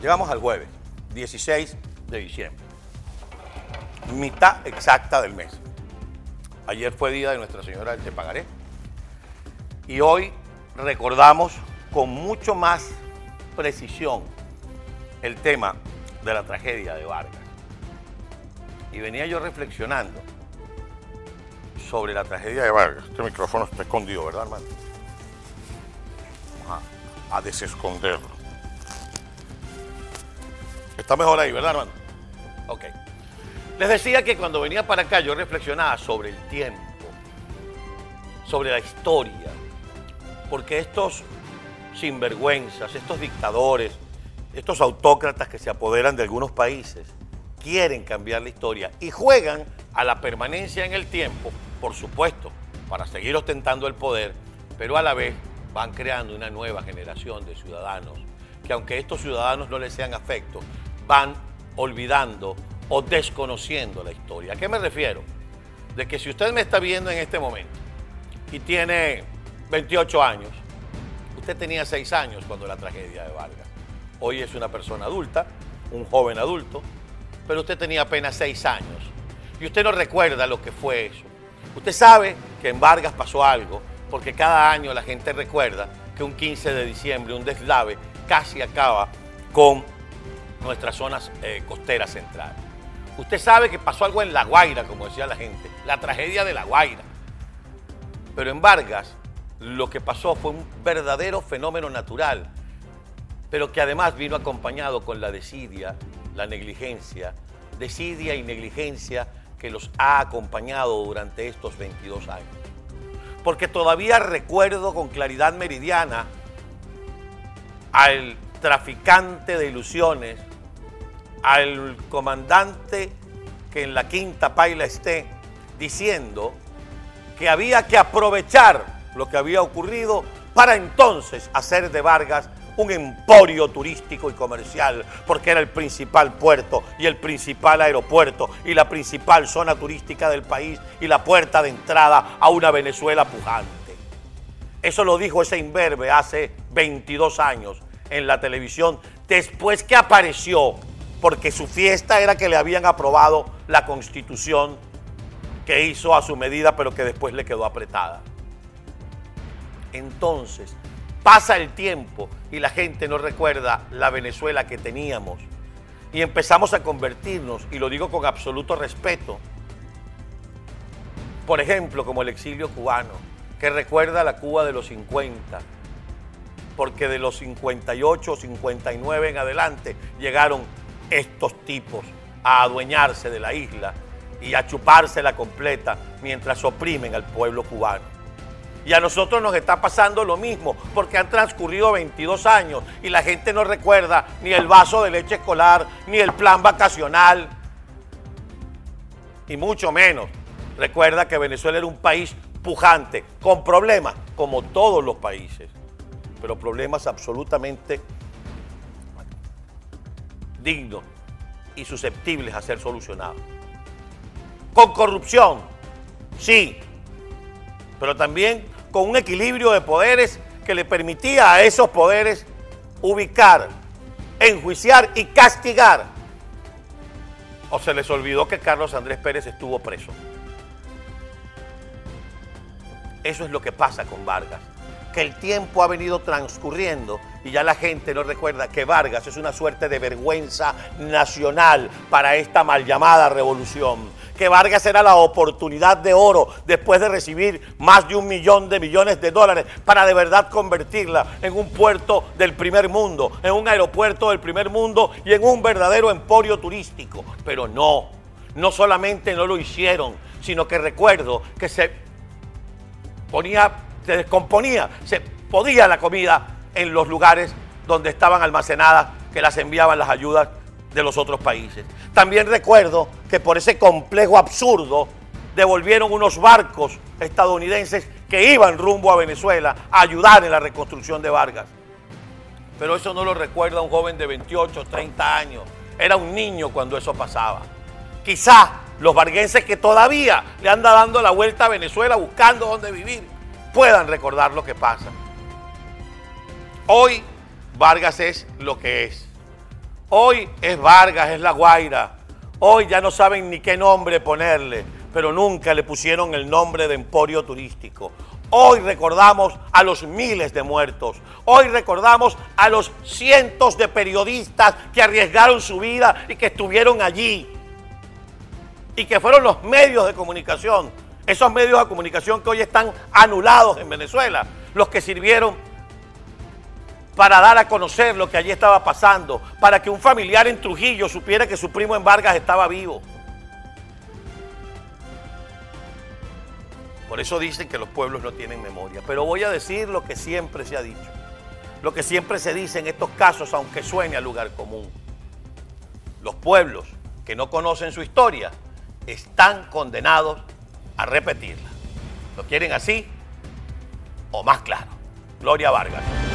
Llegamos al jueves, 16 de diciembre. Mitad exacta del mes. Ayer fue día de Nuestra Señora del Te Pagaré. Y hoy recordamos con mucho más precisión el tema de la tragedia de Vargas. Y venía yo reflexionando sobre la tragedia de Vargas. Este micrófono está escondido, ¿verdad, hermano? Vamos a, a desesconderlo. Está mejor ahí, ¿verdad, hermano? Ok. Les decía que cuando venía para acá yo reflexionaba sobre el tiempo, sobre la historia, porque estos sinvergüenzas, estos dictadores, estos autócratas que se apoderan de algunos países, quieren cambiar la historia y juegan a la permanencia en el tiempo, por supuesto, para seguir ostentando el poder, pero a la vez van creando una nueva generación de ciudadanos que aunque estos ciudadanos no les sean afectos, van olvidando o desconociendo la historia. ¿A qué me refiero? De que si usted me está viendo en este momento y tiene 28 años, usted tenía 6 años cuando la tragedia de Vargas. Hoy es una persona adulta, un joven adulto, pero usted tenía apenas 6 años. Y usted no recuerda lo que fue eso. Usted sabe que en Vargas pasó algo, porque cada año la gente recuerda que un 15 de diciembre un deslave casi acaba con nuestras zonas eh, costeras centrales. Usted sabe que pasó algo en La Guaira, como decía la gente, la tragedia de La Guaira. Pero en Vargas lo que pasó fue un verdadero fenómeno natural, pero que además vino acompañado con la desidia, la negligencia, desidia y negligencia que los ha acompañado durante estos 22 años. Porque todavía recuerdo con claridad meridiana al traficante de ilusiones, al comandante que en la quinta paila esté diciendo que había que aprovechar lo que había ocurrido para entonces hacer de Vargas un emporio turístico y comercial, porque era el principal puerto y el principal aeropuerto y la principal zona turística del país y la puerta de entrada a una Venezuela pujante. Eso lo dijo ese imberbe hace 22 años en la televisión, después que apareció porque su fiesta era que le habían aprobado la constitución que hizo a su medida, pero que después le quedó apretada. Entonces, pasa el tiempo y la gente no recuerda la Venezuela que teníamos. Y empezamos a convertirnos, y lo digo con absoluto respeto, por ejemplo, como el exilio cubano, que recuerda la Cuba de los 50, porque de los 58 o 59 en adelante llegaron estos tipos a adueñarse de la isla y a chupársela completa mientras oprimen al pueblo cubano. Y a nosotros nos está pasando lo mismo, porque han transcurrido 22 años y la gente no recuerda ni el vaso de leche escolar, ni el plan vacacional, y mucho menos recuerda que Venezuela era un país pujante, con problemas, como todos los países, pero problemas absolutamente dignos y susceptibles a ser solucionados. Con corrupción, sí, pero también con un equilibrio de poderes que le permitía a esos poderes ubicar, enjuiciar y castigar. ¿O se les olvidó que Carlos Andrés Pérez estuvo preso? Eso es lo que pasa con Vargas que el tiempo ha venido transcurriendo y ya la gente no recuerda que Vargas es una suerte de vergüenza nacional para esta mal llamada revolución. Que Vargas era la oportunidad de oro después de recibir más de un millón de millones de dólares para de verdad convertirla en un puerto del primer mundo, en un aeropuerto del primer mundo y en un verdadero emporio turístico. Pero no, no solamente no lo hicieron, sino que recuerdo que se ponía se descomponía, se podía la comida en los lugares donde estaban almacenadas, que las enviaban las ayudas de los otros países. También recuerdo que por ese complejo absurdo devolvieron unos barcos estadounidenses que iban rumbo a Venezuela a ayudar en la reconstrucción de Vargas. Pero eso no lo recuerda un joven de 28, 30 años. Era un niño cuando eso pasaba. Quizá los varguenses que todavía le andan dando la vuelta a Venezuela buscando dónde vivir puedan recordar lo que pasa. Hoy Vargas es lo que es. Hoy es Vargas, es La Guaira. Hoy ya no saben ni qué nombre ponerle, pero nunca le pusieron el nombre de emporio turístico. Hoy recordamos a los miles de muertos. Hoy recordamos a los cientos de periodistas que arriesgaron su vida y que estuvieron allí. Y que fueron los medios de comunicación, esos medios de comunicación que hoy están anulados en Venezuela, los que sirvieron para dar a conocer lo que allí estaba pasando, para que un familiar en Trujillo supiera que su primo en Vargas estaba vivo. Por eso dicen que los pueblos no tienen memoria. Pero voy a decir lo que siempre se ha dicho. Lo que siempre se dice en estos casos, aunque suene a lugar común. Los pueblos que no conocen su historia están condenados a repetirla. ¿Lo quieren así o más claro? Gloria Vargas.